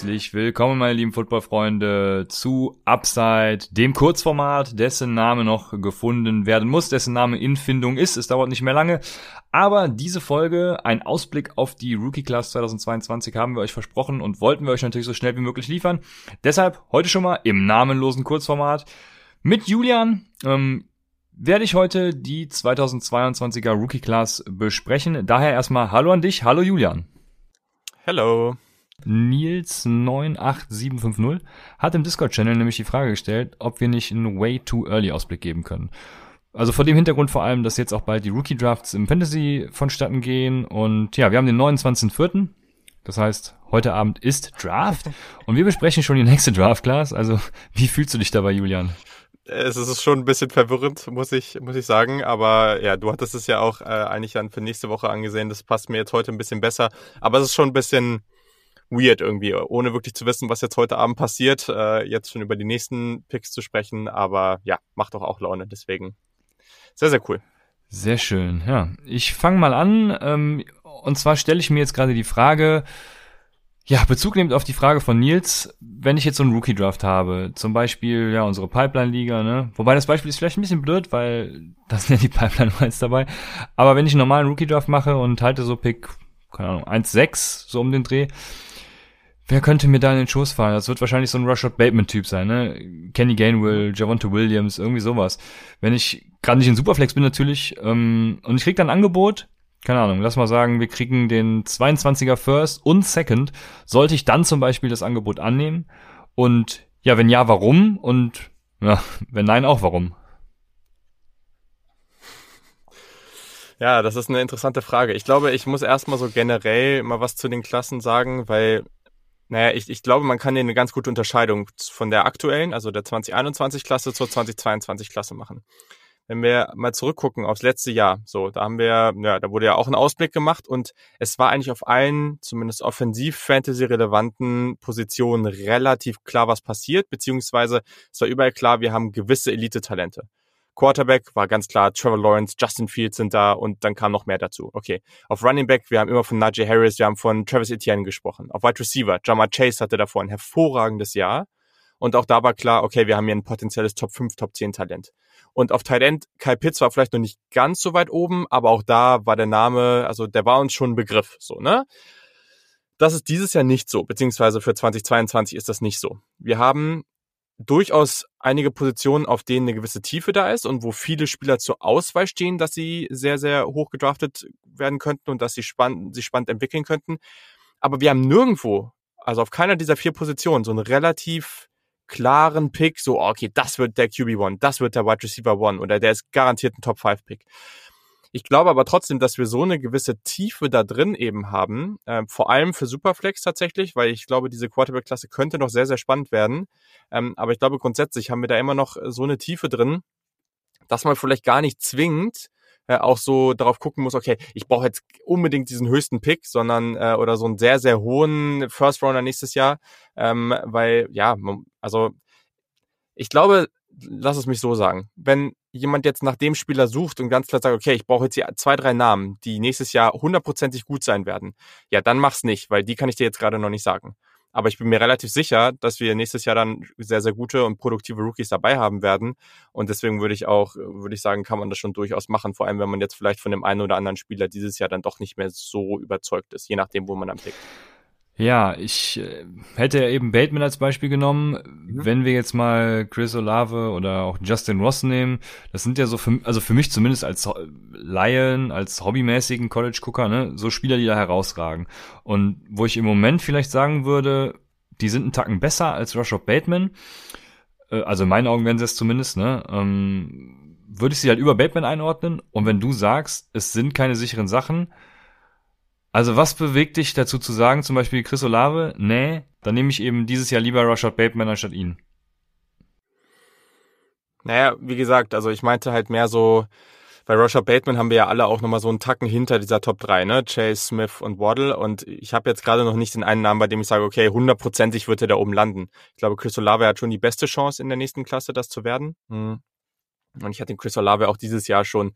Herzlich willkommen, meine lieben Footballfreunde, zu Upside, dem Kurzformat, dessen Name noch gefunden werden muss, dessen Name in Findung ist. Es dauert nicht mehr lange. Aber diese Folge, ein Ausblick auf die Rookie Class 2022 haben wir euch versprochen und wollten wir euch natürlich so schnell wie möglich liefern. Deshalb heute schon mal im namenlosen Kurzformat mit Julian. Ähm, werde ich heute die 2022er Rookie Class besprechen. Daher erstmal Hallo an dich. Hallo Julian. Hello. Nils 98750 hat im Discord-Channel nämlich die Frage gestellt, ob wir nicht einen Way Too Early Ausblick geben können. Also vor dem Hintergrund vor allem, dass jetzt auch bald die Rookie Drafts im Fantasy vonstatten gehen und ja, wir haben den 29.04. Das heißt, heute Abend ist Draft und wir besprechen schon die nächste Draft Class. Also, wie fühlst du dich dabei, Julian? Es ist schon ein bisschen verwirrend, muss ich, muss ich sagen. Aber ja, du hattest es ja auch äh, eigentlich dann für nächste Woche angesehen. Das passt mir jetzt heute ein bisschen besser. Aber es ist schon ein bisschen weird irgendwie, ohne wirklich zu wissen, was jetzt heute Abend passiert, äh, jetzt schon über die nächsten Picks zu sprechen. Aber ja, macht doch auch Laune. Deswegen sehr, sehr cool. Sehr schön, ja. Ich fange mal an. Ähm, und zwar stelle ich mir jetzt gerade die Frage, ja, Bezug nehmend auf die Frage von Nils, wenn ich jetzt so einen Rookie-Draft habe, zum Beispiel, ja, unsere Pipeline-Liga, ne? Wobei das Beispiel ist vielleicht ein bisschen blöd, weil das sind ja die Pipeline-Rights dabei. Aber wenn ich einen normalen Rookie-Draft mache und halte so Pick, keine Ahnung, 1,6, so um den Dreh, wer könnte mir da in den Schoß fallen? Das wird wahrscheinlich so ein Rashad Bateman-Typ sein, ne? Kenny Gainwell, Javonte Williams, irgendwie sowas. Wenn ich gerade nicht in Superflex bin natürlich, ähm, und ich krieg dann ein Angebot, keine Ahnung, lass mal sagen, wir kriegen den 22er First und Second, sollte ich dann zum Beispiel das Angebot annehmen? Und ja, wenn ja, warum? Und ja, wenn nein, auch warum? Ja, das ist eine interessante Frage. Ich glaube, ich muss erstmal so generell mal was zu den Klassen sagen, weil, naja, ich, ich glaube, man kann hier eine ganz gute Unterscheidung von der aktuellen, also der 2021-Klasse zur 2022-Klasse machen wenn wir mal zurückgucken aufs letzte Jahr, so, da haben wir, ja, da wurde ja auch ein Ausblick gemacht und es war eigentlich auf allen, zumindest offensiv Fantasy-relevanten Positionen relativ klar, was passiert, beziehungsweise es war überall klar, wir haben gewisse Elite-Talente. Quarterback war ganz klar, Trevor Lawrence, Justin Fields sind da und dann kam noch mehr dazu. Okay. Auf Running Back, wir haben immer von Najee Harris, wir haben von Travis Etienne gesprochen. Auf Wide Receiver, Jamar Chase hatte davor ein hervorragendes Jahr. Und auch da war klar, okay, wir haben hier ein potenzielles Top 5, Top 10 Talent. Und auf Tight End, Kai Pitts war vielleicht noch nicht ganz so weit oben, aber auch da war der Name, also der war uns schon ein Begriff, so, ne? Das ist dieses Jahr nicht so, beziehungsweise für 2022 ist das nicht so. Wir haben durchaus einige Positionen, auf denen eine gewisse Tiefe da ist und wo viele Spieler zur Auswahl stehen, dass sie sehr, sehr hoch gedraftet werden könnten und dass sie spannend, sich spannend entwickeln könnten. Aber wir haben nirgendwo, also auf keiner dieser vier Positionen, so einen relativ klaren Pick, so, oh, okay, das wird der QB1, das wird der Wide Receiver One oder der ist garantiert ein Top 5 Pick. Ich glaube aber trotzdem, dass wir so eine gewisse Tiefe da drin eben haben, äh, vor allem für Superflex tatsächlich, weil ich glaube, diese Quarterback-Klasse könnte noch sehr, sehr spannend werden. Ähm, aber ich glaube, grundsätzlich haben wir da immer noch so eine Tiefe drin, dass man vielleicht gar nicht zwingend äh, auch so darauf gucken muss, okay, ich brauche jetzt unbedingt diesen höchsten Pick, sondern äh, oder so einen sehr, sehr hohen First Rounder nächstes Jahr. Ähm, weil, ja, also ich glaube, lass es mich so sagen, wenn jemand jetzt nach dem Spieler sucht und ganz klar sagt, okay, ich brauche jetzt hier zwei, drei Namen, die nächstes Jahr hundertprozentig gut sein werden, ja, dann mach's nicht, weil die kann ich dir jetzt gerade noch nicht sagen. Aber ich bin mir relativ sicher, dass wir nächstes Jahr dann sehr, sehr gute und produktive Rookies dabei haben werden. Und deswegen würde ich auch, würde ich sagen, kann man das schon durchaus machen. Vor allem, wenn man jetzt vielleicht von dem einen oder anderen Spieler dieses Jahr dann doch nicht mehr so überzeugt ist, je nachdem, wo man dann pickt. Ja, ich äh, hätte ja eben Bateman als Beispiel genommen. Mhm. Wenn wir jetzt mal Chris Olave oder auch Justin Ross nehmen, das sind ja so für, also für mich zumindest als Lion, als hobbymäßigen College-Gucker, ne, so Spieler, die da herausragen. Und wo ich im Moment vielleicht sagen würde, die sind einen Tacken besser als Rashad Bateman. Äh, also in meinen Augen wären sie es zumindest, ne, ähm, würde ich sie halt über Bateman einordnen. Und wenn du sagst, es sind keine sicheren Sachen, also was bewegt dich dazu zu sagen, zum Beispiel Chris Olave, nee, dann nehme ich eben dieses Jahr lieber Rashad Bateman anstatt ihn. Naja, wie gesagt, also ich meinte halt mehr so, bei Rashad Bateman haben wir ja alle auch nochmal so einen Tacken hinter dieser Top 3, ne? Chase, Smith und Waddle. Und ich habe jetzt gerade noch nicht den einen Namen, bei dem ich sage, okay, hundertprozentig wird er da oben landen. Ich glaube, Chris Olave hat schon die beste Chance in der nächsten Klasse, das zu werden. Mhm. Und ich hatte den Chris Olave auch dieses Jahr schon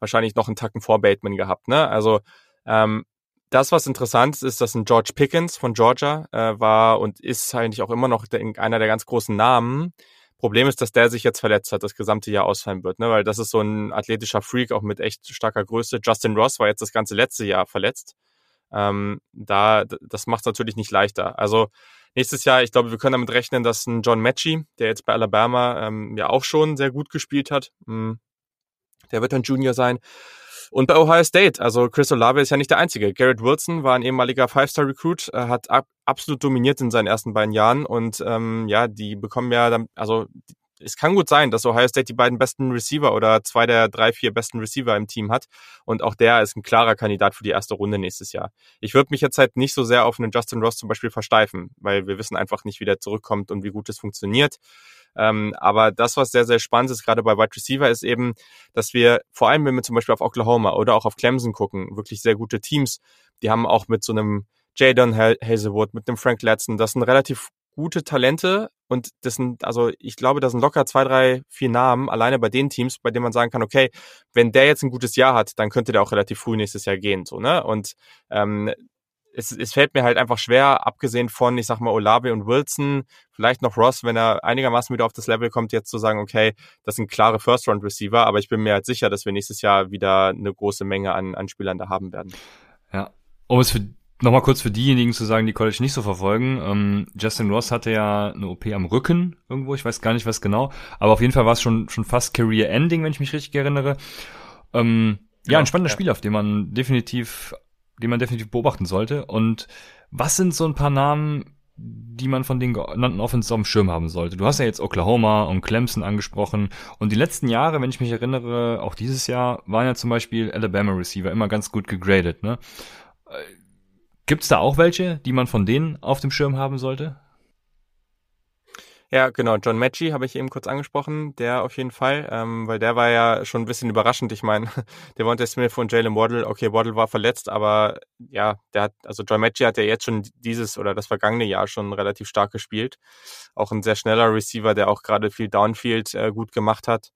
wahrscheinlich noch einen Tacken vor Bateman gehabt, ne? Also ähm, das, was interessant ist, ist, dass ein George Pickens von Georgia äh, war und ist eigentlich auch immer noch der, einer der ganz großen Namen. Problem ist, dass der sich jetzt verletzt hat, das gesamte Jahr ausfallen wird, ne? weil das ist so ein athletischer Freak, auch mit echt starker Größe. Justin Ross war jetzt das ganze letzte Jahr verletzt. Ähm, da, das macht es natürlich nicht leichter. Also nächstes Jahr, ich glaube, wir können damit rechnen, dass ein John Matchy, der jetzt bei Alabama ähm, ja auch schon sehr gut gespielt hat, mh, hm, der wird ein Junior sein. Und bei Ohio State, also Chris Olave ist ja nicht der Einzige. Garrett Wilson war ein ehemaliger Five-Star-Recruit, äh, hat ab, absolut dominiert in seinen ersten beiden Jahren und ähm, ja, die bekommen ja, dann, also es kann gut sein, dass Ohio State die beiden besten Receiver oder zwei der drei, vier besten Receiver im Team hat. Und auch der ist ein klarer Kandidat für die erste Runde nächstes Jahr. Ich würde mich jetzt halt nicht so sehr auf einen Justin Ross zum Beispiel versteifen, weil wir wissen einfach nicht, wie der zurückkommt und wie gut es funktioniert. Ähm, aber das, was sehr, sehr spannend ist, gerade bei Wide Receiver, ist eben, dass wir, vor allem wenn wir zum Beispiel auf Oklahoma oder auch auf Clemson gucken, wirklich sehr gute Teams, die haben auch mit so einem Jadon Hazelwood, mit einem Frank Latson, das sind relativ gute Talente und das sind, also ich glaube, das sind locker zwei, drei, vier Namen alleine bei den Teams, bei denen man sagen kann, okay, wenn der jetzt ein gutes Jahr hat, dann könnte der auch relativ früh nächstes Jahr gehen, so, ne? Und ähm, es, es fällt mir halt einfach schwer, abgesehen von, ich sag mal, Olave und Wilson, vielleicht noch Ross, wenn er einigermaßen wieder auf das Level kommt, jetzt zu sagen, okay, das sind klare First-Round-Receiver, aber ich bin mir halt sicher, dass wir nächstes Jahr wieder eine große Menge an, an Spielern da haben werden. Ja. Um es für Nochmal kurz für diejenigen zu sagen, die College nicht so verfolgen. Ähm, Justin Ross hatte ja eine OP am Rücken irgendwo, ich weiß gar nicht was genau, aber auf jeden Fall war es schon, schon fast Career Ending, wenn ich mich richtig erinnere. Ähm, ja, ja, ein spannender ja. Spiel, auf den man definitiv, den man definitiv beobachten sollte. Und was sind so ein paar Namen, die man von den genannten Offenses auf dem Schirm haben sollte? Du hast ja jetzt Oklahoma und Clemson angesprochen. Und die letzten Jahre, wenn ich mich erinnere, auch dieses Jahr, waren ja zum Beispiel Alabama Receiver immer ganz gut gegradet, ne? Gibt es da auch welche, die man von denen auf dem Schirm haben sollte? Ja, genau. John Matchy habe ich eben kurz angesprochen, der auf jeden Fall, ähm, weil der war ja schon ein bisschen überraschend. Ich meine, der Devontae Smith und Jalen Waddle, okay, Waddle war verletzt, aber ja, der hat, also John Matchy hat ja jetzt schon dieses oder das vergangene Jahr schon relativ stark gespielt. Auch ein sehr schneller Receiver, der auch gerade viel Downfield äh, gut gemacht hat.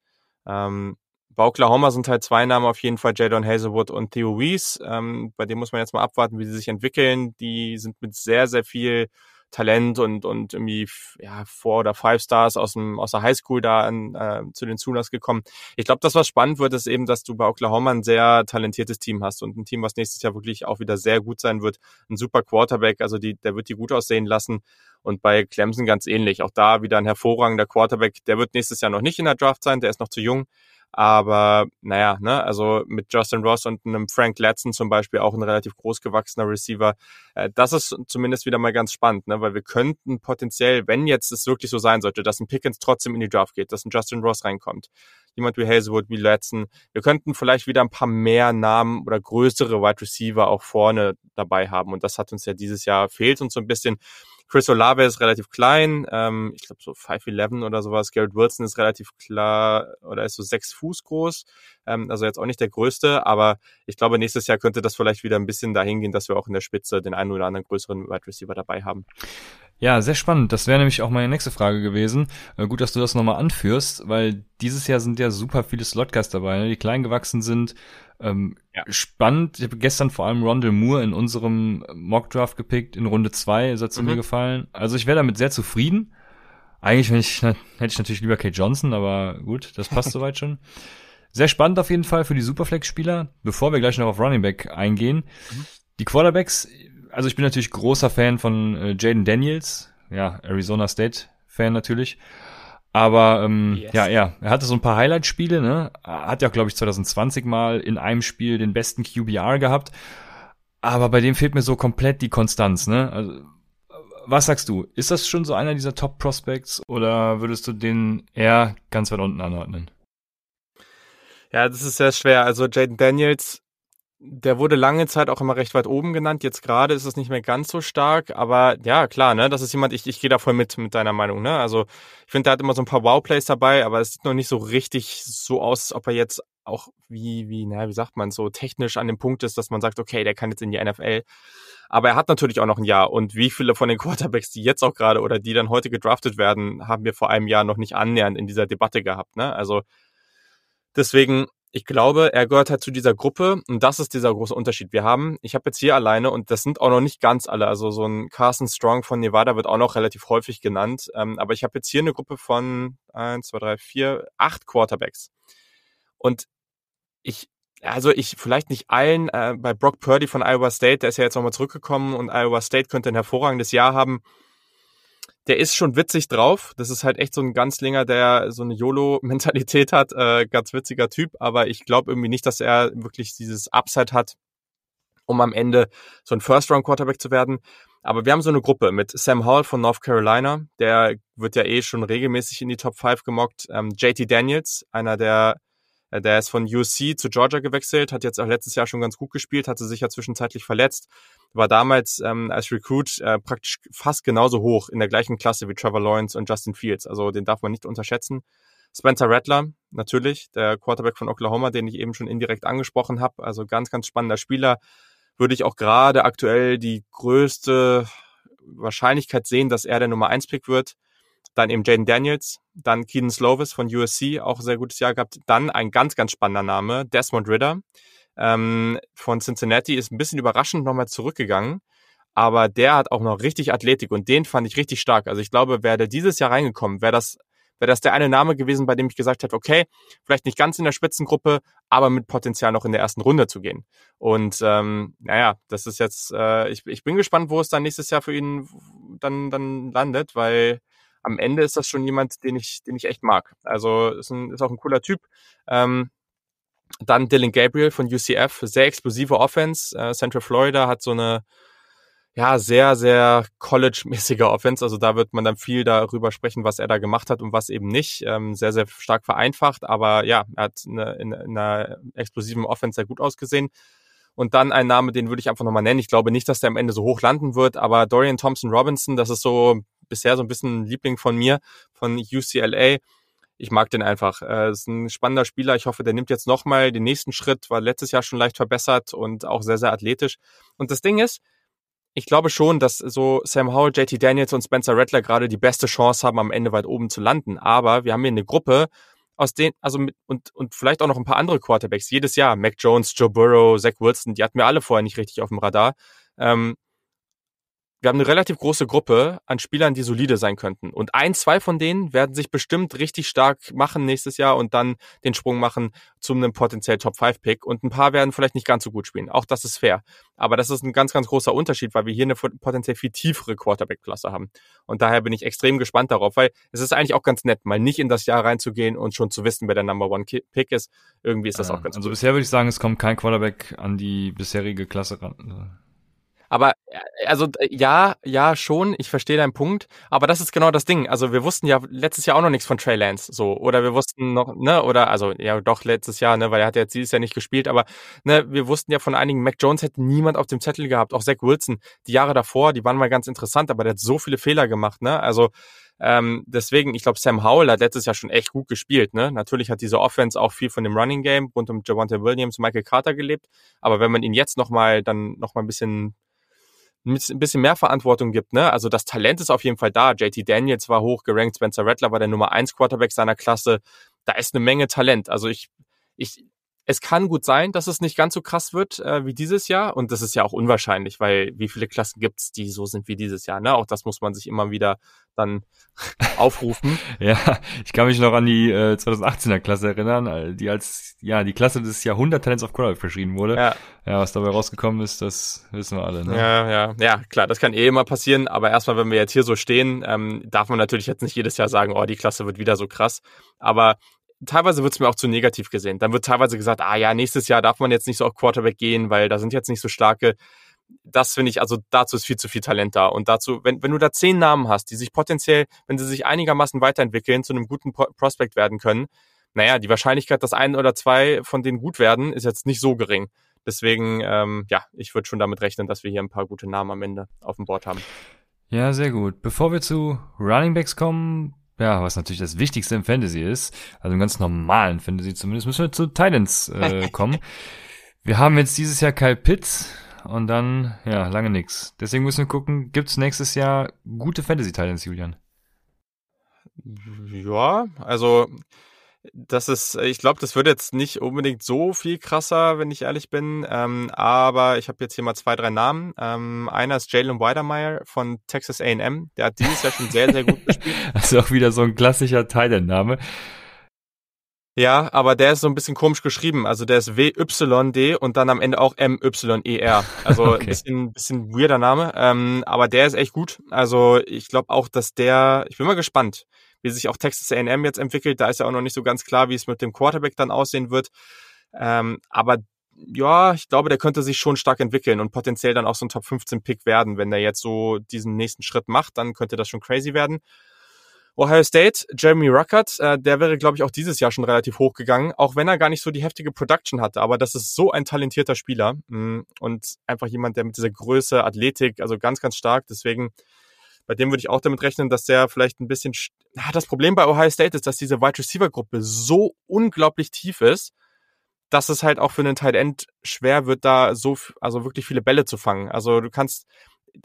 Ähm, bei Oklahoma sind halt zwei Namen auf jeden Fall, Jadon Hazelwood und Theo Weiss. Ähm, bei dem muss man jetzt mal abwarten, wie sie sich entwickeln. Die sind mit sehr, sehr viel Talent und, und irgendwie ja, Four- oder Five Stars aus, dem, aus der Highschool da an, äh, zu den Zulass gekommen. Ich glaube, das, was spannend wird, ist eben, dass du bei Oklahoma ein sehr talentiertes Team hast und ein Team, was nächstes Jahr wirklich auch wieder sehr gut sein wird. Ein super Quarterback, also die, der wird die gut aussehen lassen. Und bei Clemson ganz ähnlich. Auch da wieder ein hervorragender Quarterback. Der wird nächstes Jahr noch nicht in der Draft sein, der ist noch zu jung. Aber naja, ne, also mit Justin Ross und einem Frank Latson zum Beispiel auch ein relativ großgewachsener Receiver. Äh, das ist zumindest wieder mal ganz spannend, ne, weil wir könnten potenziell, wenn jetzt es wirklich so sein sollte, dass ein Pickens trotzdem in die Draft geht, dass ein Justin Ross reinkommt, jemand wie Hazelwood, wie Latson, wir könnten vielleicht wieder ein paar mehr Namen oder größere Wide Receiver auch vorne dabei haben. Und das hat uns ja dieses Jahr fehlt uns so ein bisschen. Chris Olave ist relativ klein, ähm, ich glaube so 5'11 oder sowas. Garrett Wilson ist relativ klar oder ist so sechs Fuß groß, ähm, also jetzt auch nicht der größte, aber ich glaube, nächstes Jahr könnte das vielleicht wieder ein bisschen dahin gehen, dass wir auch in der Spitze den einen oder anderen größeren Wide Receiver dabei haben. Ja, sehr spannend. Das wäre nämlich auch meine nächste Frage gewesen. Äh, gut, dass du das nochmal anführst, weil dieses Jahr sind ja super viele Slotguys dabei, ne, die klein gewachsen sind. Ähm, ja. Spannend. Ich habe gestern vor allem Rondell Moore in unserem Mockdraft gepickt, in Runde zwei, ist er zu mhm. mir gefallen. Also ich wäre damit sehr zufrieden. Eigentlich ich, hätte ich natürlich lieber Kate Johnson, aber gut, das passt soweit schon. Sehr spannend auf jeden Fall für die Superflex-Spieler. Bevor wir gleich noch auf Running Back eingehen. Mhm. Die Quarterbacks, also ich bin natürlich großer Fan von äh, Jaden Daniels, ja, Arizona State Fan natürlich. Aber ähm, yes. ja, ja, er hatte so ein paar Highlight-Spiele, ne? Hat ja, glaube ich, 2020 mal in einem Spiel den besten QBR gehabt. Aber bei dem fehlt mir so komplett die Konstanz, ne? Also, was sagst du? Ist das schon so einer dieser Top-Prospects oder würdest du den eher ganz weit unten anordnen? Ja, das ist sehr schwer. Also Jaden Daniels der wurde lange Zeit auch immer recht weit oben genannt. Jetzt gerade ist es nicht mehr ganz so stark, aber ja, klar, ne, das ist jemand, ich, ich gehe da voll mit, mit deiner Meinung, ne? Also ich finde, der hat immer so ein paar Wow-Plays dabei, aber es sieht noch nicht so richtig so aus, ob er jetzt auch wie, wie, na, wie sagt man, so technisch an dem Punkt ist, dass man sagt, okay, der kann jetzt in die NFL. Aber er hat natürlich auch noch ein Jahr. Und wie viele von den Quarterbacks, die jetzt auch gerade oder die dann heute gedraftet werden, haben wir vor einem Jahr noch nicht annähernd in dieser Debatte gehabt, ne? Also deswegen, ich glaube, er gehört halt zu dieser Gruppe und das ist dieser große Unterschied. Wir haben, ich habe jetzt hier alleine und das sind auch noch nicht ganz alle, also so ein Carson Strong von Nevada wird auch noch relativ häufig genannt, ähm, aber ich habe jetzt hier eine Gruppe von eins, zwei, drei, vier, acht Quarterbacks. Und ich also ich vielleicht nicht allen, äh, bei Brock Purdy von Iowa State, der ist ja jetzt nochmal zurückgekommen und Iowa State könnte ein hervorragendes Jahr haben der ist schon witzig drauf. Das ist halt echt so ein Ganzlinger, der so eine YOLO-Mentalität hat. Äh, ganz witziger Typ, aber ich glaube irgendwie nicht, dass er wirklich dieses Upside hat, um am Ende so ein First-Round-Quarterback zu werden. Aber wir haben so eine Gruppe mit Sam Hall von North Carolina, der wird ja eh schon regelmäßig in die Top 5 gemockt. Ähm, JT Daniels, einer der der ist von USC zu Georgia gewechselt, hat jetzt auch letztes Jahr schon ganz gut gespielt, hatte sich ja zwischenzeitlich verletzt, war damals ähm, als Recruit äh, praktisch fast genauso hoch in der gleichen Klasse wie Trevor Lawrence und Justin Fields. Also den darf man nicht unterschätzen. Spencer Rattler, natürlich, der Quarterback von Oklahoma, den ich eben schon indirekt angesprochen habe. Also ganz, ganz spannender Spieler. Würde ich auch gerade aktuell die größte Wahrscheinlichkeit sehen, dass er der Nummer 1 Pick wird. Dann eben Jaden Daniels, dann Keaton Slovis von USC, auch ein sehr gutes Jahr gehabt. Dann ein ganz, ganz spannender Name, Desmond Ritter ähm, von Cincinnati, ist ein bisschen überraschend nochmal zurückgegangen. Aber der hat auch noch richtig Athletik und den fand ich richtig stark. Also ich glaube, wäre der dieses Jahr reingekommen, wäre das wäre das der eine Name gewesen, bei dem ich gesagt hätte, okay, vielleicht nicht ganz in der Spitzengruppe, aber mit Potenzial noch in der ersten Runde zu gehen. Und ähm, naja, das ist jetzt, äh, ich, ich bin gespannt, wo es dann nächstes Jahr für ihn dann, dann landet, weil am Ende ist das schon jemand, den ich, den ich echt mag. Also ist, ein, ist auch ein cooler Typ. Ähm, dann Dylan Gabriel von UCF, sehr explosive Offense. Äh, Central Florida hat so eine ja sehr sehr College-mäßige Offense. Also da wird man dann viel darüber sprechen, was er da gemacht hat und was eben nicht. Ähm, sehr sehr stark vereinfacht, aber ja, er hat eine, in, in einer explosiven Offense sehr gut ausgesehen. Und dann ein Name, den würde ich einfach nochmal nennen. Ich glaube nicht, dass der am Ende so hoch landen wird, aber Dorian Thompson Robinson, das ist so bisher so ein bisschen ein Liebling von mir, von UCLA. Ich mag den einfach. Er ist ein spannender Spieler. Ich hoffe, der nimmt jetzt nochmal den nächsten Schritt, war letztes Jahr schon leicht verbessert und auch sehr, sehr athletisch. Und das Ding ist, ich glaube schon, dass so Sam Howell, JT Daniels und Spencer Rattler gerade die beste Chance haben, am Ende weit oben zu landen. Aber wir haben hier eine Gruppe, aus denen, also mit, und, und vielleicht auch noch ein paar andere Quarterbacks jedes Jahr. Mac Jones, Joe Burrow, Zach Wilson, die hatten wir alle vorher nicht richtig auf dem Radar. Ähm, wir haben eine relativ große Gruppe an Spielern, die solide sein könnten. Und ein, zwei von denen werden sich bestimmt richtig stark machen nächstes Jahr und dann den Sprung machen zu einem potenziell Top-5-Pick. Und ein paar werden vielleicht nicht ganz so gut spielen. Auch das ist fair. Aber das ist ein ganz, ganz großer Unterschied, weil wir hier eine potenziell viel tiefere Quarterback-Klasse haben. Und daher bin ich extrem gespannt darauf, weil es ist eigentlich auch ganz nett, mal nicht in das Jahr reinzugehen und schon zu wissen, wer der Number One-Pick ist. Irgendwie ist das ja, auch ganz Also cool. bisher würde ich sagen, es kommt kein Quarterback an die bisherige Klasse ran. Aber äh, also ja, ja schon, ich verstehe deinen Punkt, aber das ist genau das Ding. Also wir wussten ja letztes Jahr auch noch nichts von Trey Lance, so oder wir wussten noch, ne, oder also ja doch letztes Jahr, ne, weil er hat jetzt dieses Jahr nicht gespielt, aber ne, wir wussten ja von einigen Mac Jones hätte niemand auf dem Zettel gehabt, auch Zach Wilson, die Jahre davor, die waren mal ganz interessant, aber der hat so viele Fehler gemacht, ne? Also ähm, deswegen, ich glaube, Sam Howell hat letztes Jahr schon echt gut gespielt. Ne? Natürlich hat diese Offense auch viel von dem Running Game rund um Javante Williams, Michael Carter gelebt. Aber wenn man ihn jetzt nochmal dann nochmal ein bisschen ein bisschen mehr Verantwortung gibt. Ne? Also das Talent ist auf jeden Fall da. JT Daniels war hoch gerankt, Spencer Rattler war der Nummer 1 Quarterback seiner Klasse. Da ist eine Menge Talent. Also ich, ich, es kann gut sein, dass es nicht ganz so krass wird äh, wie dieses Jahr. Und das ist ja auch unwahrscheinlich, weil wie viele Klassen gibt's, die so sind wie dieses Jahr. Ne? Auch das muss man sich immer wieder dann aufrufen. ja, ich kann mich noch an die äh, 2018er Klasse erinnern, äh, die als ja die Klasse des Jahrhunderttalents auf Quarterback verschrieben wurde. Ja. ja, was dabei rausgekommen ist, das wissen wir alle. Ne? Ja, ja, ja, klar, das kann eh immer passieren. Aber erstmal, wenn wir jetzt hier so stehen, ähm, darf man natürlich jetzt nicht jedes Jahr sagen, oh, die Klasse wird wieder so krass. Aber teilweise wird es mir auch zu negativ gesehen. Dann wird teilweise gesagt, ah ja, nächstes Jahr darf man jetzt nicht so auf Quarterback gehen, weil da sind jetzt nicht so starke. Das finde ich, also dazu ist viel zu viel Talent da. Und dazu, wenn, wenn du da zehn Namen hast, die sich potenziell, wenn sie sich einigermaßen weiterentwickeln, zu einem guten Prospect werden können, naja, die Wahrscheinlichkeit, dass ein oder zwei von denen gut werden, ist jetzt nicht so gering. Deswegen, ähm, ja, ich würde schon damit rechnen, dass wir hier ein paar gute Namen am Ende auf dem Board haben. Ja, sehr gut. Bevor wir zu Running Backs kommen, ja, was natürlich das Wichtigste im Fantasy ist, also im ganz normalen Fantasy zumindest, müssen wir zu Titans äh, kommen. wir haben jetzt dieses Jahr Kyle Pitts und dann, ja, lange nix. Deswegen müssen wir gucken, gibt's nächstes Jahr gute Fantasy Titans, Julian? Ja, also Das ist, ich glaube, das wird jetzt nicht unbedingt so viel krasser, wenn ich ehrlich bin. Ähm, aber ich habe jetzt hier mal zwei, drei Namen. Ähm, einer ist Jalen Weidermeyer von Texas A&M. Der hat dieses Jahr schon sehr, sehr gut gespielt. Also auch wieder so ein klassischer Thailand-Name. Ja, aber der ist so ein bisschen komisch geschrieben. Also der ist W-Y-D und dann am Ende auch M-Y-E-R. Also okay. ein bisschen, bisschen weirder Name. Ähm, aber der ist echt gut. Also ich glaube auch, dass der, ich bin mal gespannt, wie sich auch Texas A&M jetzt entwickelt. Da ist ja auch noch nicht so ganz klar, wie es mit dem Quarterback dann aussehen wird. Ähm, aber ja, ich glaube, der könnte sich schon stark entwickeln und potenziell dann auch so ein Top 15 Pick werden. Wenn der jetzt so diesen nächsten Schritt macht, dann könnte das schon crazy werden. Ohio State, Jeremy Ruckert, äh, der wäre, glaube ich, auch dieses Jahr schon relativ hoch gegangen, auch wenn er gar nicht so die heftige Production hatte. Aber das ist so ein talentierter Spieler mh, mm, und einfach jemand, der mit dieser Größe, Athletik, also ganz, ganz stark. Deswegen, bei dem würde ich auch damit rechnen, dass der vielleicht ein bisschen. Ja, das Problem bei Ohio State ist, dass diese Wide Receiver Gruppe so unglaublich tief ist, dass es halt auch für einen Tight End schwer wird, da so, also wirklich viele Bälle zu fangen. Also du kannst,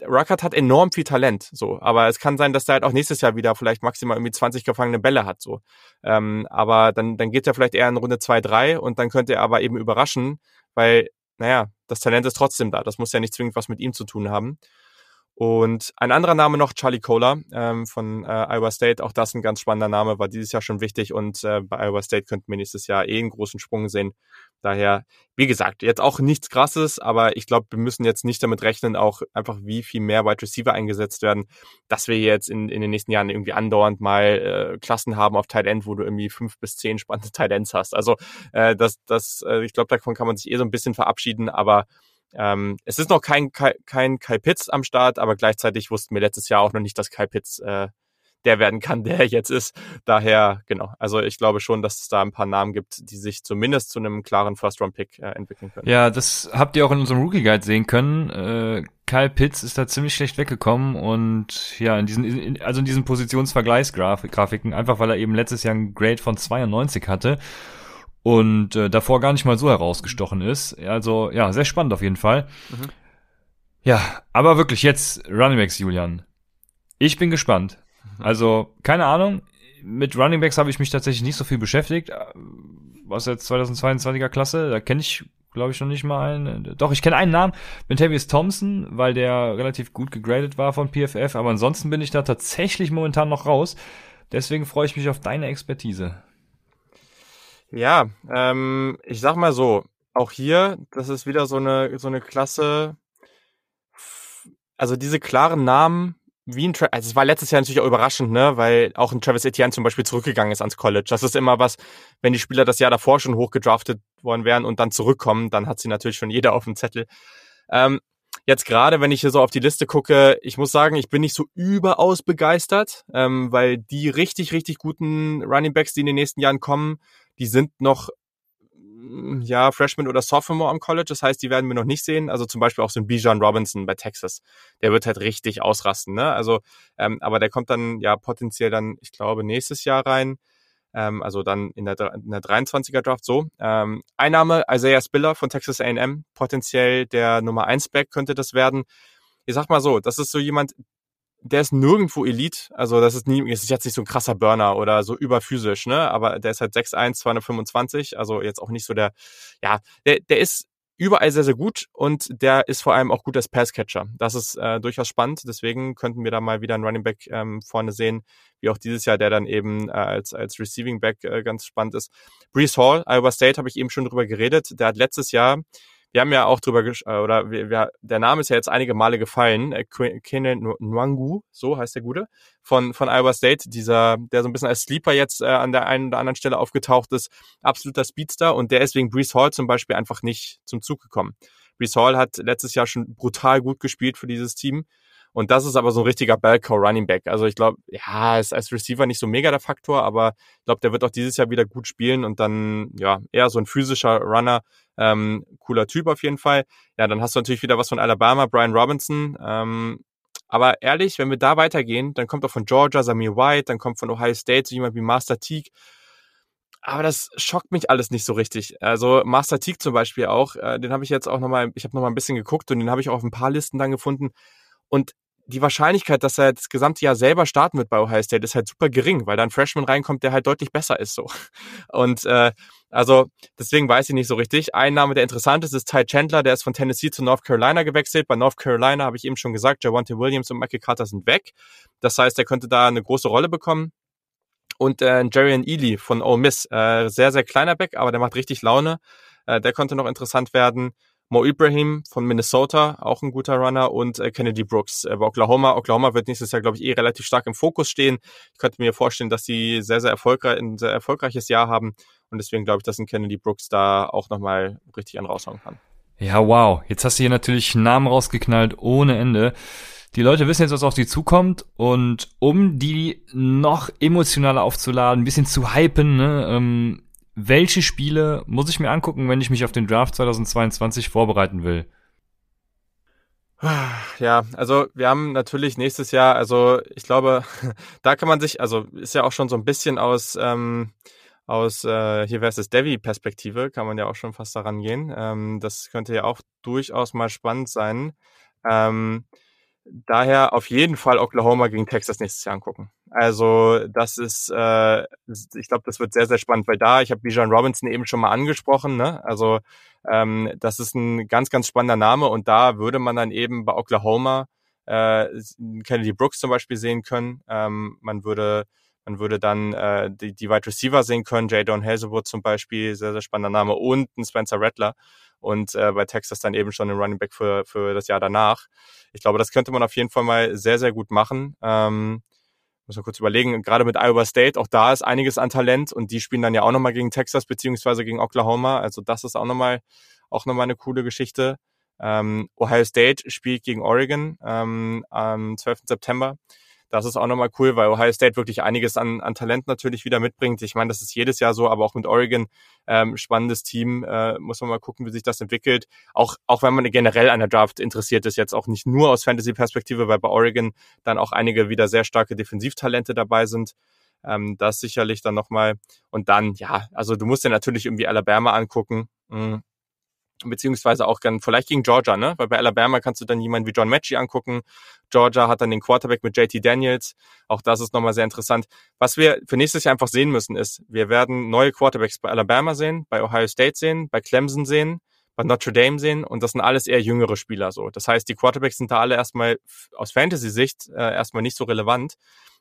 Ruckert hat enorm viel Talent, so, aber es kann sein, dass der halt auch nächstes Jahr wieder vielleicht maximal irgendwie 20 gefangene Bälle hat, so. Ähm, aber dann, dann geht er vielleicht eher in Runde 2, 3 und dann könnte er aber eben überraschen, weil, naja, das Talent ist trotzdem da. Das muss ja nicht zwingend was mit ihm zu tun haben. Und ein anderer Name noch, Charlie Kohler ähm, von äh, Iowa State. Auch das ein ganz spannender Name, war dieses Jahr schon wichtig und äh, bei Iowa State könnten wir nächstes Jahr eh einen großen Sprung sehen. Daher, wie gesagt, jetzt auch nichts Krasses, aber ich glaube, wir müssen jetzt nicht damit rechnen, auch einfach wie viel mehr Wide Receiver eingesetzt werden, dass wir jetzt in, in den nächsten Jahren irgendwie andauernd mal äh, Klassen haben auf Tight End, wo du irgendwie fünf bis zehn spannende Tight Ends hast. Also äh, das, das, äh, ich glaube, davon kann man sich eh so ein bisschen verabschieden, aber ähm, es ist noch kein, kein, Kai Pitts am Start, aber gleichzeitig wussten wir letztes Jahr auch noch nicht, dass Kai Pitts äh, der werden kann, der er jetzt ist. Daher, genau. Also ich glaube schon, dass es da ein paar Namen gibt, die sich zumindest zu einem klaren First-Round-Pick äh, entwickeln können. Ja, das habt ihr auch in unserem Rookie-Guide sehen können. Äh, Kyle Pitts ist da ziemlich schlecht weggekommen und ja, in diesen, in, also in diesen Positionsvergleichsgrafiken, einfach weil er eben letztes Jahr ein Grade von 92 hatte und äh, davor gar nicht mal so herausgestochen ist. Also ja, sehr spannend auf jeden Fall. Mhm. Ja, aber wirklich jetzt Running Backs, Julian. Ich bin gespannt. Also keine Ahnung. Mit Running Backs habe ich mich tatsächlich nicht so viel beschäftigt. Was jetzt 2022er Klasse, da kenne ich glaube ich noch nicht mal einen. Doch, ich kenne einen Namen, Bentavious Thompson, weil der relativ gut gegradet war von PFF, aber ansonsten bin ich da tatsächlich momentan noch raus. Deswegen freue ich mich auf deine Expertise. Ja, ähm, ich sag mal so, auch hier, das ist wieder so eine, so eine Klasse, also diese klaren Namen, wie ein Tra also es war letztes Jahr natürlich auch überraschend, ne, weil auch ein Travis Etienne zum Beispiel zurückgegangen ist ans College. Das ist immer was, wenn die Spieler das Jahr davor schon hochgedraftet worden wären und dann zurückkommen, dann hat sie natürlich schon jeder auf dem Zettel. Ähm, jetzt gerade, wenn ich hier so auf die Liste gucke, ich muss sagen, ich bin nicht so überaus begeistert, ähm, weil die richtig, richtig guten Running Backs, die in den nächsten Jahren kommen, die sind noch mm, ja, Freshman oder Sophomore am College. Das heißt, die werden wir noch nicht sehen. Also zum Beispiel auch so ein Bijan Robinson bei Texas. Der wird halt richtig ausrasten, ne? Also, ähm, aber der kommt dann ja potenziell dann, ich glaube, nächstes Jahr rein. Ähm, also dann in der, in der 23er Draft so. Ähm, Einnahme Isaiah Spiller von Texas A&M. Potenziell der Nummer 1 Back könnte das werden. Ich sag mal so, das ist so jemand, der ist nirgendwo Elite. Also das ist nie, das ist jetzt nicht so ein krasser Burner oder so überphysisch, ne? Aber der ist halt 6'1, 225, also jetzt auch nicht so der, ja, der, der ist überall sehr, sehr gut und der ist vor allem auch gut als Passcatcher. Das ist äh, durchaus spannend, deswegen könnten wir da mal wieder einen Running Back ähm, vorne sehen, wie auch dieses Jahr, der dann eben äh, als, als Receiving Back äh, ganz spannend ist. Brees Hall, Iowa State, habe ich eben schon drüber geredet. Der hat letztes Jahr wir haben ja auch drüber, äh, oder wir, wir, der Name ist ja jetzt einige Male gefallen, äh, Kene Nwangu, so heißt der Gute, von, von Iowa State, dieser, der so ein bisschen als Sleeper jetzt äh, an der einen oder anderen Stelle aufgetaucht ist, absoluter Speedster und der ist wegen Brees Hall zum Beispiel einfach nicht zum Zug gekommen. Brees Hall hat letztes Jahr schon brutal gut gespielt für dieses Team und das ist aber so ein richtiger Bellcow Running Back. Also ich glaube, ja, ist als Receiver nicht so mega der Faktor, aber ich glaube, der wird auch dieses Jahr wieder gut spielen und dann, ja, eher so ein physischer Runner. Ähm, cooler Typ auf jeden Fall. Ja, dann hast du natürlich wieder was von Alabama, Brian Robinson. Ähm, aber ehrlich, wenn wir da weitergehen, dann kommt auch von Georgia Samir White, dann kommt von Ohio State so jemand wie Master Teague. Aber das schockt mich alles nicht so richtig. Also Master Teague zum Beispiel auch, äh, den habe ich jetzt auch nochmal, ich habe nochmal ein bisschen geguckt und den habe ich auch auf ein paar Listen dann gefunden. Und die Wahrscheinlichkeit, dass er das gesamte Jahr selber starten wird bei Ohio State, ist halt super gering, weil da ein Freshman reinkommt, der halt deutlich besser ist so. Und äh, also deswegen weiß ich nicht so richtig. Ein Name, der interessant ist, ist Ty Chandler, der ist von Tennessee zu North Carolina gewechselt. Bei North Carolina habe ich eben schon gesagt, Javante Williams und Michael Carter sind weg. Das heißt, er könnte da eine große Rolle bekommen. Und äh, Jarian Ely von Ole Miss, äh, sehr, sehr kleiner Back, aber der macht richtig Laune. Äh, der könnte noch interessant werden. Mo Ibrahim von Minnesota, auch ein guter Runner, und äh, Kennedy Brooks äh, bei Oklahoma. Oklahoma wird nächstes Jahr, glaube ich, eh relativ stark im Fokus stehen. Ich könnte mir vorstellen, dass sie sehr, sehr erfolgreich, ein sehr erfolgreiches Jahr haben. Und deswegen glaube ich, dass ein Kennedy Brooks da auch nochmal richtig einen raushauen kann. Ja, wow. Jetzt hast du hier natürlich Namen rausgeknallt ohne Ende. Die Leute wissen jetzt, was auf die zukommt und um die noch emotionaler aufzuladen, ein bisschen zu hypen, ne, ähm, welche Spiele muss ich mir angucken, wenn ich mich auf den Draft 2022 vorbereiten will? Ja, also wir haben natürlich nächstes Jahr, also ich glaube, da kann man sich, also ist ja auch schon so ein bisschen aus, ähm, aus äh, hier versus Devi-Perspektive, kann man ja auch schon fast daran gehen. Ähm, das könnte ja auch durchaus mal spannend sein. Ähm, daher auf jeden Fall Oklahoma gegen Texas nächstes Jahr angucken. Also das ist, äh, ich glaube, das wird sehr, sehr spannend, weil da, ich habe Bijan Robinson eben schon mal angesprochen, ne? also ähm, das ist ein ganz, ganz spannender Name und da würde man dann eben bei Oklahoma äh, Kennedy Brooks zum Beispiel sehen können. Ähm, man würde man würde dann äh, die, die Wide Receiver sehen können, Jadon Hazelwood zum Beispiel, sehr, sehr spannender Name, und ein Spencer Rattler. Und äh, bei Texas dann eben schon ein Running Back für, für das Jahr danach. Ich glaube, das könnte man auf jeden Fall mal sehr, sehr gut machen. Ähm, muss man kurz überlegen, gerade mit Iowa State, auch da ist einiges an Talent und die spielen dann ja auch nochmal gegen Texas beziehungsweise gegen Oklahoma. Also das ist auch nochmal auch nochmal eine coole Geschichte. Ähm, Ohio State spielt gegen Oregon ähm, am 12. September das ist auch nochmal cool, weil Ohio State wirklich einiges an, an Talent natürlich wieder mitbringt. Ich meine, das ist jedes Jahr so, aber auch mit Oregon ähm, spannendes Team. Äh, muss man mal gucken, wie sich das entwickelt. Auch, auch wenn man generell an der Draft interessiert ist, jetzt auch nicht nur aus Fantasy-Perspektive, weil bei Oregon dann auch einige wieder sehr starke Defensivtalente dabei sind. Ähm, das sicherlich dann nochmal. Und dann, ja, also du musst dir natürlich irgendwie Alabama angucken. Mhm beziehungsweise auch dann vielleicht gegen Georgia, ne? Weil bei Alabama kannst du dann jemanden wie John Matchy angucken. Georgia hat dann den Quarterback mit JT Daniels. Auch das ist nochmal sehr interessant. Was wir für nächstes Jahr einfach sehen müssen, ist, wir werden neue Quarterbacks bei Alabama sehen, bei Ohio State sehen, bei Clemson sehen, bei Notre Dame sehen und das sind alles eher jüngere Spieler so. Das heißt, die Quarterbacks sind da alle erstmal aus Fantasy-Sicht äh, erstmal nicht so relevant,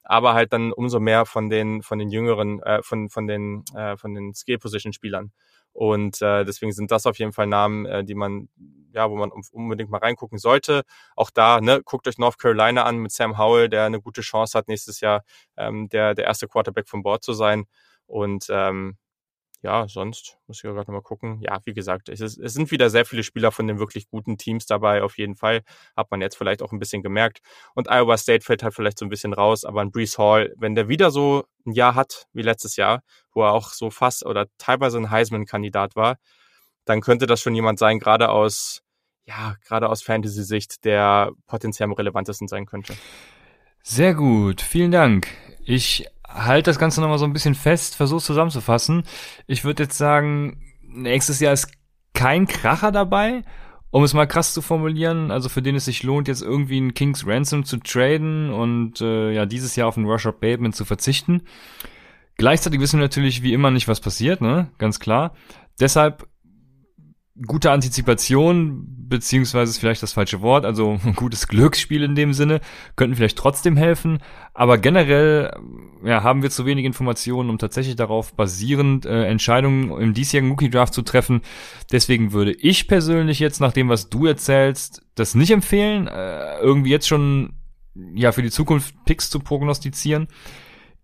aber halt dann umso mehr von den von den jüngeren, äh, von von den äh, von den Skill-Position-Spielern. Und äh, deswegen sind das auf jeden Fall Namen, äh, die man, ja, wo man unbedingt mal reingucken sollte. Auch da, ne, guckt euch North Carolina an mit Sam Howell, der eine gute Chance hat, nächstes Jahr ähm, der, der erste Quarterback von Bord zu sein. Und ähm, ja, sonst muss ich gerade nochmal gucken. Ja, wie gesagt, es, ist, es sind wieder sehr viele Spieler von den wirklich guten Teams dabei, auf jeden Fall. Hat man jetzt vielleicht auch ein bisschen gemerkt. Und Iowa State fällt halt vielleicht so ein bisschen raus, aber ein Brees Hall, wenn der wieder so ein Jahr hat wie letztes Jahr, wo er auch so fast oder teilweise ein Heisman-Kandidat war, dann könnte das schon jemand sein, gerade aus, ja, gerade aus Fantasy-Sicht, der potenziell am relevantesten sein könnte. Sehr gut, vielen Dank. Ich halt das Ganze nochmal so ein bisschen fest, versuch zusammenzufassen. Ich würde jetzt sagen, nächstes Jahr ist kein Kracher dabei, um es mal krass zu formulieren, also für den es sich lohnt, jetzt irgendwie einen King's Ransom zu traden und äh, ja, dieses Jahr auf einen Rush of Bateman zu verzichten. Gleichzeitig wissen wir natürlich wie immer nicht, was passiert, ne? Ganz klar. Deshalb gute Antizipation, beziehungsweise vielleicht das falsche Wort, also ein gutes Glücksspiel in dem Sinne, könnten vielleicht trotzdem helfen. Aber generell ja, haben wir zu wenig Informationen, um tatsächlich darauf basierend äh, Entscheidungen im diesjährigen Rookie Draft zu treffen. Deswegen würde ich persönlich jetzt, nach dem, was du erzählst, das nicht empfehlen, äh, irgendwie jetzt schon ja für die Zukunft Picks zu prognostizieren.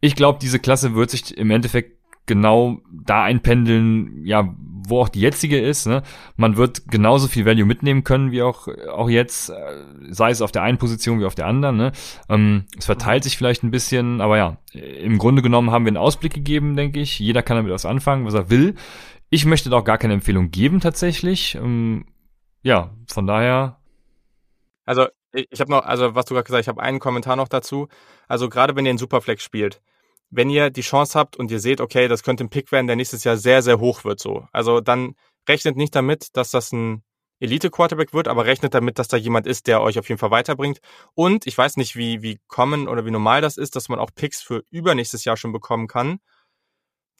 Ich glaube, diese Klasse wird sich im Endeffekt genau da einpendeln, ja, wo auch die jetzige ist. Ne? Man wird genauso viel Value mitnehmen können wie auch, auch jetzt, äh, sei es auf der einen Position wie auf der anderen. Ne? Ähm, es verteilt sich vielleicht ein bisschen, aber ja, im Grunde genommen haben wir einen Ausblick gegeben, denke ich. Jeder kann damit was anfangen, was er will. Ich möchte da auch gar keine Empfehlung geben tatsächlich. Ähm, ja, von daher. Also ich habe noch, also was du gerade gesagt hast, ich habe einen Kommentar noch dazu. Also gerade wenn ihr in Superflex spielt, wenn ihr die Chance habt und ihr seht, okay, das könnte ein Pick werden, der nächstes Jahr sehr, sehr hoch wird so. Also dann rechnet nicht damit, dass das ein Elite-Quarterback wird, aber rechnet damit, dass da jemand ist, der euch auf jeden Fall weiterbringt. Und ich weiß nicht, wie, wie common oder wie normal das ist, dass man auch Picks für übernächstes Jahr schon bekommen kann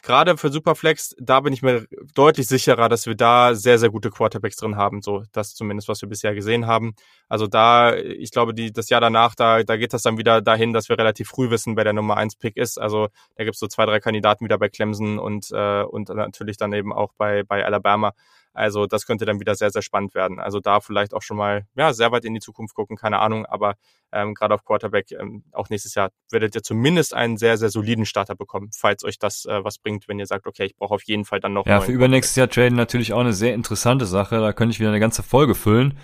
gerade für Superflex, da bin ich mir deutlich sicherer, dass wir da sehr, sehr gute Quarterbacks drin haben. So, das zumindest, was wir bisher gesehen haben. Also da, ich glaube, die, das Jahr danach, da, da geht das dann wieder dahin, dass wir relativ früh wissen, wer der Nummer 1 Pick ist. Also da gibt's so zwei, drei Kandidaten wieder bei Clemson und, äh, und natürlich dann eben auch bei, bei Alabama. Also das könnte dann wieder sehr, sehr spannend werden. Also da vielleicht auch schon mal ja, sehr weit in die Zukunft gucken, keine Ahnung, aber ähm, gerade auf Quarterback ähm, auch nächstes Jahr werdet ihr zumindest einen sehr, sehr soliden Starter bekommen, falls euch das äh, was bringt, wenn ihr sagt, okay, ich brauche auf jeden Fall dann noch. Ja, für übernächstes Jahr traden natürlich auch eine sehr interessante Sache. Da könnte ich wieder eine ganze Folge füllen.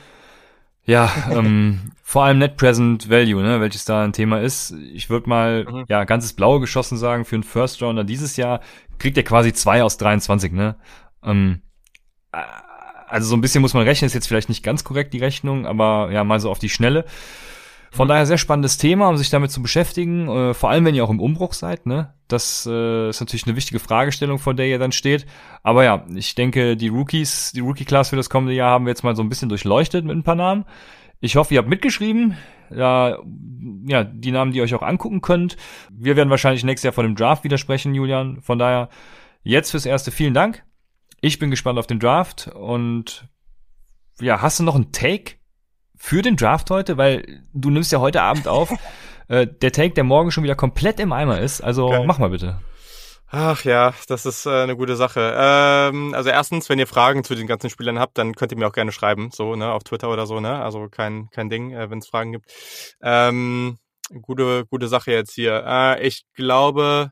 Ja, ähm, vor allem Net Present Value, ne, welches da ein Thema ist. Ich würde mal, mhm. ja, ganzes Blaue geschossen sagen, für einen First Rounder dieses Jahr kriegt er quasi zwei aus 23, ne? Ähm, also so ein bisschen muss man rechnen, ist jetzt vielleicht nicht ganz korrekt die Rechnung, aber ja, mal so auf die Schnelle. Von daher sehr spannendes Thema, um sich damit zu beschäftigen, äh, vor allem wenn ihr auch im Umbruch seid, ne? Das äh, ist natürlich eine wichtige Fragestellung, vor der ihr dann steht. Aber ja, ich denke, die Rookies, die Rookie-Class für das kommende Jahr haben wir jetzt mal so ein bisschen durchleuchtet mit ein paar Namen. Ich hoffe, ihr habt mitgeschrieben. Ja, ja, die Namen, die ihr euch auch angucken könnt. Wir werden wahrscheinlich nächstes Jahr von dem Draft widersprechen, Julian. Von daher, jetzt fürs Erste vielen Dank. Ich bin gespannt auf den Draft und ja, hast du noch einen Take für den Draft heute? Weil du nimmst ja heute Abend auf. äh, der Take, der morgen schon wieder komplett im Eimer ist. Also Geil. mach mal bitte. Ach ja, das ist äh, eine gute Sache. Ähm, also erstens, wenn ihr Fragen zu den ganzen Spielern habt, dann könnt ihr mir auch gerne schreiben, so ne, auf Twitter oder so, ne. Also kein kein Ding, äh, wenn es Fragen gibt. Ähm, gute gute Sache jetzt hier. Äh, ich glaube,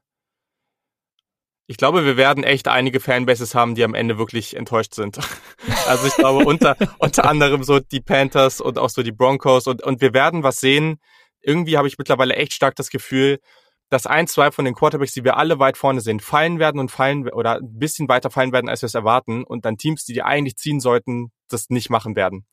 ich glaube, wir werden echt einige Fanbases haben, die am Ende wirklich enttäuscht sind. Also ich glaube, unter, unter anderem so die Panthers und auch so die Broncos und, und wir werden was sehen. Irgendwie habe ich mittlerweile echt stark das Gefühl, dass ein, zwei von den Quarterbacks, die wir alle weit vorne sehen, fallen werden und fallen oder ein bisschen weiter fallen werden, als wir es erwarten und dann Teams, die die eigentlich ziehen sollten, das nicht machen werden.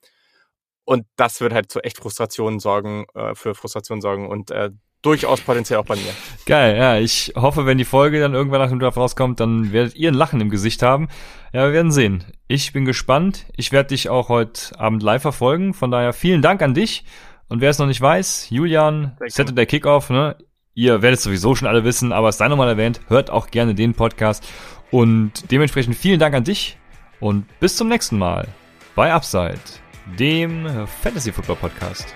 Und das wird halt zu echt Frustrationen sorgen, äh, für Frustrationen sorgen und äh, durchaus potenziell auch bei mir. Geil, ja. Ich hoffe, wenn die Folge dann irgendwann nach dem Draft rauskommt, dann werdet ihr ein Lachen im Gesicht haben. Ja, wir werden sehen. Ich bin gespannt. Ich werde dich auch heute Abend live verfolgen. Von daher vielen Dank an dich. Und wer es noch nicht weiß, Julian, Saturday Kickoff, ne? Ihr werdet sowieso schon alle wissen, aber es sei nochmal erwähnt, hört auch gerne den Podcast. Und dementsprechend vielen Dank an dich und bis zum nächsten Mal bei Upside, dem Fantasy Football Podcast.